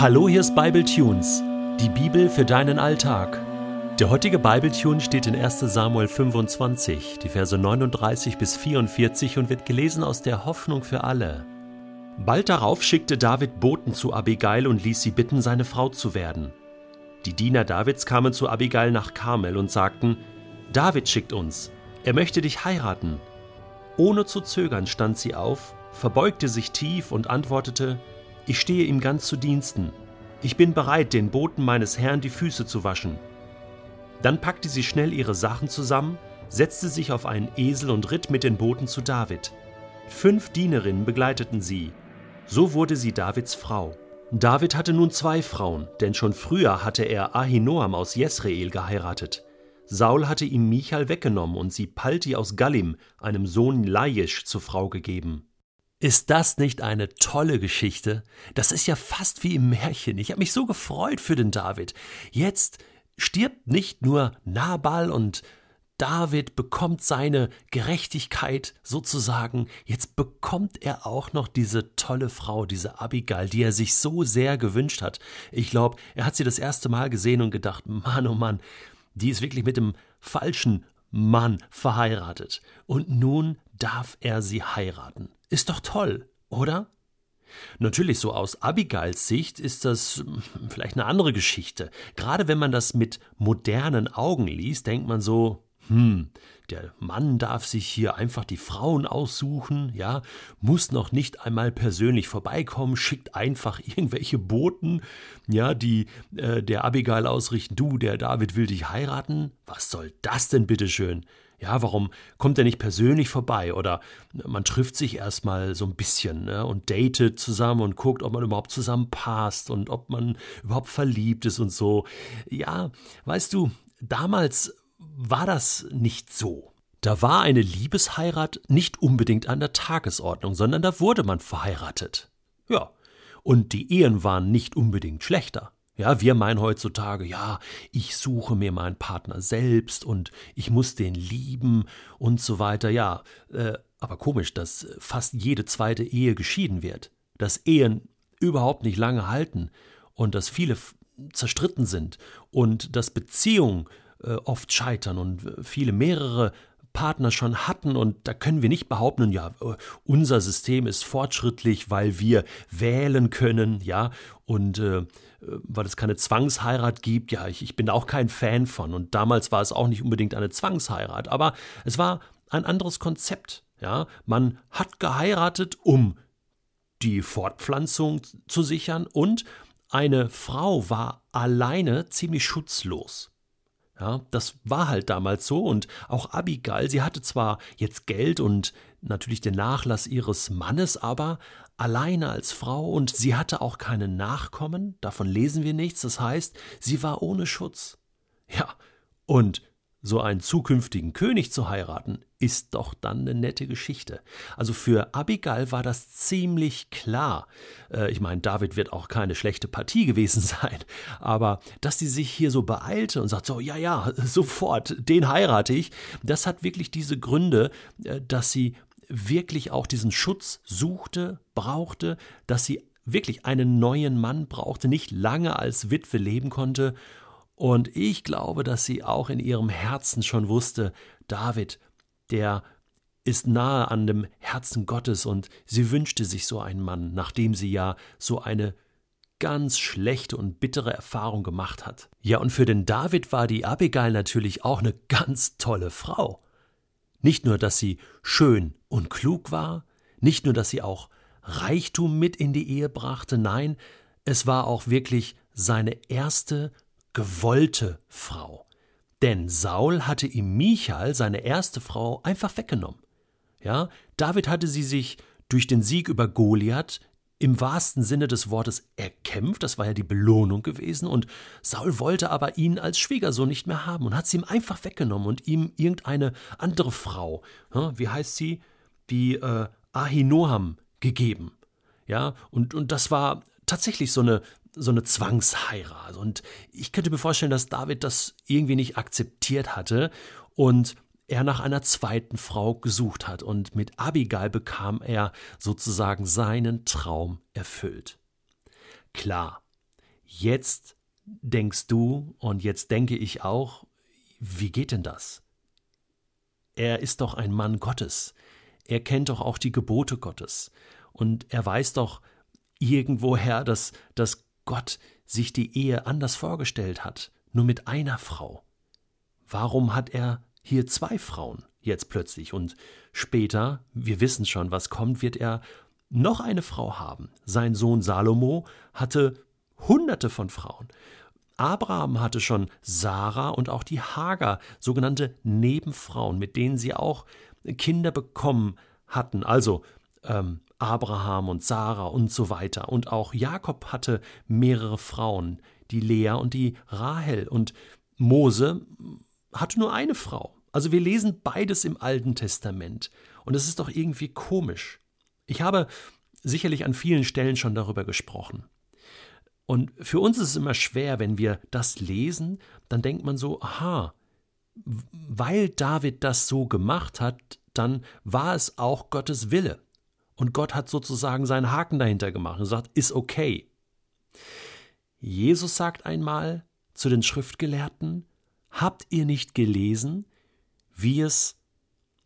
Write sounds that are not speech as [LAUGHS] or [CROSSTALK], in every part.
Hallo, hier ist Bible Tunes, die Bibel für deinen Alltag. Der heutige Bible Tune steht in 1. Samuel 25, die Verse 39 bis 44 und wird gelesen aus der Hoffnung für alle. Bald darauf schickte David Boten zu Abigail und ließ sie bitten, seine Frau zu werden. Die Diener Davids kamen zu Abigail nach Karmel und sagten: David schickt uns, er möchte dich heiraten. Ohne zu zögern stand sie auf, verbeugte sich tief und antwortete: ich stehe ihm ganz zu Diensten. Ich bin bereit, den Boten meines Herrn die Füße zu waschen. Dann packte sie schnell ihre Sachen zusammen, setzte sich auf einen Esel und ritt mit den Boten zu David. Fünf Dienerinnen begleiteten sie. So wurde sie Davids Frau. David hatte nun zwei Frauen, denn schon früher hatte er Ahinoam aus Jesreel geheiratet. Saul hatte ihm Michal weggenommen und sie Palti aus Gallim, einem Sohn Laisch, zur Frau gegeben. Ist das nicht eine tolle Geschichte? Das ist ja fast wie im Märchen. Ich habe mich so gefreut für den David. Jetzt stirbt nicht nur Nabal und David bekommt seine Gerechtigkeit sozusagen, jetzt bekommt er auch noch diese tolle Frau, diese Abigail, die er sich so sehr gewünscht hat. Ich glaube, er hat sie das erste Mal gesehen und gedacht, Mann, oh Mann, die ist wirklich mit dem falschen Mann verheiratet. Und nun darf er sie heiraten. Ist doch toll, oder? Natürlich, so aus Abigails Sicht ist das vielleicht eine andere Geschichte. Gerade wenn man das mit modernen Augen liest, denkt man so, hm, der Mann darf sich hier einfach die Frauen aussuchen, ja, muss noch nicht einmal persönlich vorbeikommen, schickt einfach [LAUGHS] irgendwelche Boten, ja, die äh, der Abigail ausrichten, du, der David will dich heiraten. Was soll das denn bitteschön? Ja, warum kommt er nicht persönlich vorbei? Oder man trifft sich erstmal so ein bisschen ne, und datet zusammen und guckt, ob man überhaupt zusammenpasst und ob man überhaupt verliebt ist und so. Ja, weißt du, damals war das nicht so. Da war eine Liebesheirat nicht unbedingt an der Tagesordnung, sondern da wurde man verheiratet. Ja, und die Ehen waren nicht unbedingt schlechter. Ja, wir meinen heutzutage, ja, ich suche mir meinen Partner selbst und ich muss den lieben und so weiter. Ja, äh, aber komisch, dass fast jede zweite Ehe geschieden wird, dass Ehen überhaupt nicht lange halten und dass viele zerstritten sind und dass Beziehungen äh, oft scheitern und viele mehrere Partner schon hatten und da können wir nicht behaupten, ja, äh, unser System ist fortschrittlich, weil wir wählen können, ja, und äh, weil es keine Zwangsheirat gibt, ja, ich, ich bin auch kein Fan von. Und damals war es auch nicht unbedingt eine Zwangsheirat, aber es war ein anderes Konzept, ja, man hat geheiratet, um die Fortpflanzung zu sichern. Und eine Frau war alleine ziemlich schutzlos. Ja, das war halt damals so. Und auch Abigail, sie hatte zwar jetzt Geld und natürlich den Nachlass ihres Mannes, aber alleine als Frau und sie hatte auch keine Nachkommen, davon lesen wir nichts, das heißt, sie war ohne Schutz. Ja, und so einen zukünftigen König zu heiraten, ist doch dann eine nette Geschichte. Also für Abigail war das ziemlich klar. Äh, ich meine, David wird auch keine schlechte Partie gewesen [LAUGHS] sein, aber dass sie sich hier so beeilte und sagt so, ja, ja, sofort, den heirate ich, das hat wirklich diese Gründe, äh, dass sie wirklich auch diesen Schutz suchte, brauchte, dass sie wirklich einen neuen Mann brauchte, nicht lange als Witwe leben konnte und ich glaube, dass sie auch in ihrem Herzen schon wusste, David, der ist nahe an dem Herzen Gottes und sie wünschte sich so einen Mann, nachdem sie ja so eine ganz schlechte und bittere Erfahrung gemacht hat. Ja, und für den David war die Abigail natürlich auch eine ganz tolle Frau. Nicht nur, dass sie schön und klug war, nicht nur, dass sie auch Reichtum mit in die Ehe brachte, nein, es war auch wirklich seine erste gewollte Frau. Denn Saul hatte ihm Michal, seine erste Frau, einfach weggenommen. Ja, David hatte sie sich durch den Sieg über Goliath im wahrsten Sinne des Wortes erkämpft, das war ja die Belohnung gewesen, und Saul wollte aber ihn als Schwiegersohn nicht mehr haben und hat sie ihm einfach weggenommen und ihm irgendeine andere Frau, wie heißt sie, wie äh, Ahinoam gegeben. Ja, und, und das war tatsächlich so eine, so eine Zwangsheirat. Und ich könnte mir vorstellen, dass David das irgendwie nicht akzeptiert hatte und er nach einer zweiten Frau gesucht hat. Und mit Abigail bekam er sozusagen seinen Traum erfüllt. Klar, Jetzt denkst du und jetzt denke ich auch, wie geht denn das? Er ist doch ein Mann Gottes. Er kennt doch auch die Gebote Gottes. Und er weiß doch irgendwoher, dass, dass Gott sich die Ehe anders vorgestellt hat, nur mit einer Frau. Warum hat er hier zwei Frauen jetzt plötzlich? Und später, wir wissen schon, was kommt, wird er noch eine Frau haben. Sein Sohn Salomo hatte hunderte von Frauen. Abraham hatte schon Sarah und auch die Hagar, sogenannte Nebenfrauen, mit denen sie auch Kinder bekommen hatten. Also ähm, Abraham und Sarah und so weiter. Und auch Jakob hatte mehrere Frauen, die Lea und die Rahel. Und Mose hatte nur eine Frau. Also wir lesen beides im Alten Testament. Und es ist doch irgendwie komisch. Ich habe sicherlich an vielen Stellen schon darüber gesprochen. Und für uns ist es immer schwer, wenn wir das lesen, dann denkt man so, aha, weil David das so gemacht hat, dann war es auch Gottes Wille. Und Gott hat sozusagen seinen Haken dahinter gemacht und sagt, ist okay. Jesus sagt einmal zu den Schriftgelehrten, habt ihr nicht gelesen, wie es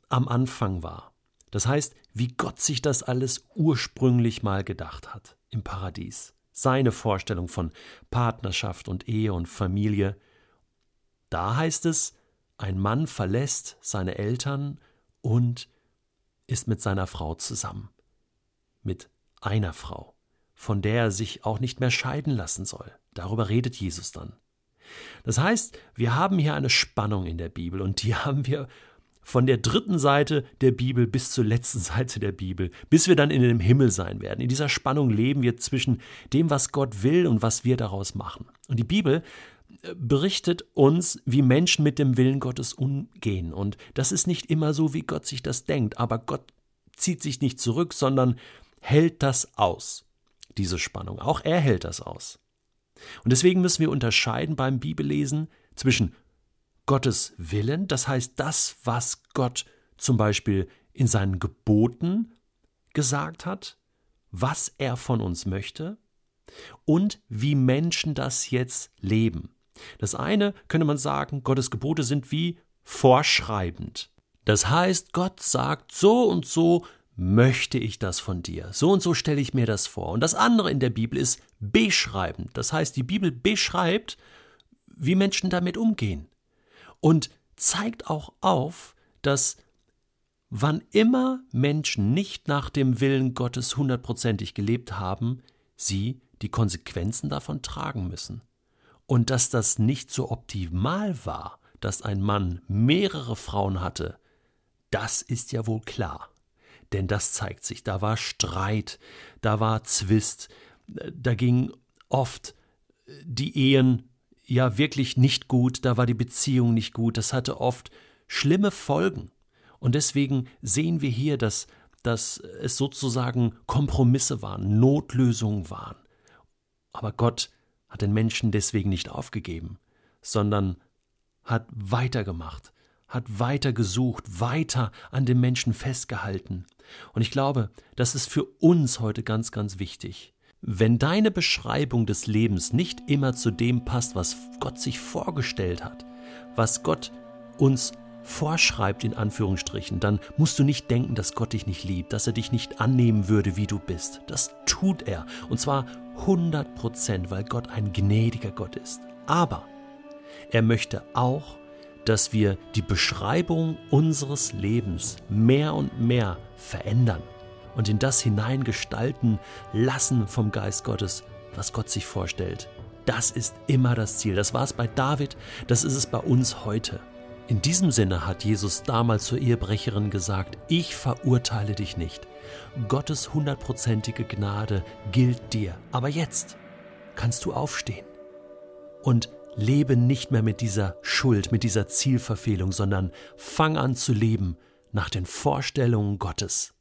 am Anfang war? Das heißt, wie Gott sich das alles ursprünglich mal gedacht hat im Paradies seine Vorstellung von Partnerschaft und Ehe und Familie. Da heißt es, ein Mann verlässt seine Eltern und ist mit seiner Frau zusammen. Mit einer Frau, von der er sich auch nicht mehr scheiden lassen soll. Darüber redet Jesus dann. Das heißt, wir haben hier eine Spannung in der Bibel und die [LAUGHS] haben wir von der dritten Seite der Bibel bis zur letzten [LAUGHS] Seite der Bibel, bis wir dann in dem Himmel sein werden. In dieser Spannung leben wir zwischen dem, was Gott will und was wir daraus machen. Und die Bibel äh, berichtet uns, wie Menschen mit dem Willen Gottes umgehen. Und das ist nicht immer so, wie Gott sich das denkt, aber Gott zieht sich nicht zurück, sondern hält das aus, diese Spannung. Auch er hält das aus. Und deswegen müssen wir unterscheiden beim Bibellesen zwischen Gottes Willen, das heißt das, was Gott zum Beispiel in seinen Geboten gesagt hat, was er von uns möchte und wie Menschen das jetzt leben. Das eine könnte man sagen, Gottes Gebote sind wie vorschreibend. Das heißt, Gott sagt, so und so möchte ich das von dir. So und so stelle ich mir das vor. Und das andere in der Bibel ist beschreibend. Das heißt, die Bibel beschreibt, wie Menschen damit umgehen und zeigt auch auf, dass wann immer Menschen nicht nach dem Willen Gottes hundertprozentig gelebt haben, sie die Konsequenzen davon tragen müssen. Und dass das nicht so optimal war, dass ein Mann mehrere Frauen hatte, das ist ja wohl klar. Denn das zeigt sich, da war Streit, da war Zwist, da ging oft die Ehen ja wirklich nicht gut, da war die Beziehung nicht gut, das hatte oft schlimme Folgen. Und deswegen sehen wir hier, dass, dass es sozusagen Kompromisse waren, Notlösungen waren. Aber Gott hat den Menschen deswegen nicht aufgegeben, sondern hat weitergemacht, hat weiter gesucht, weiter an dem Menschen festgehalten. Und ich glaube, das ist für uns heute ganz, ganz wichtig. Wenn deine Beschreibung des Lebens nicht immer zu dem passt, was Gott sich vorgestellt hat, was Gott uns vorschreibt in Anführungsstrichen, dann musst du nicht denken, dass Gott dich nicht liebt, dass er dich nicht annehmen würde, wie du bist. Das tut er. Und zwar 100 Prozent, weil Gott ein gnädiger Gott ist. Aber er möchte auch, dass wir die Beschreibung unseres Lebens mehr und mehr verändern und in das hineingestalten lassen vom Geist Gottes, was Gott sich vorstellt. Das ist immer das Ziel. Das war es bei David, das ist es bei uns heute. In diesem Sinne hat Jesus damals zur Ehebrecherin gesagt, ich verurteile dich nicht. Gottes hundertprozentige Gnade gilt dir. Aber jetzt kannst du aufstehen und lebe nicht mehr mit dieser Schuld, mit dieser Zielverfehlung, sondern fang an zu leben nach den Vorstellungen Gottes.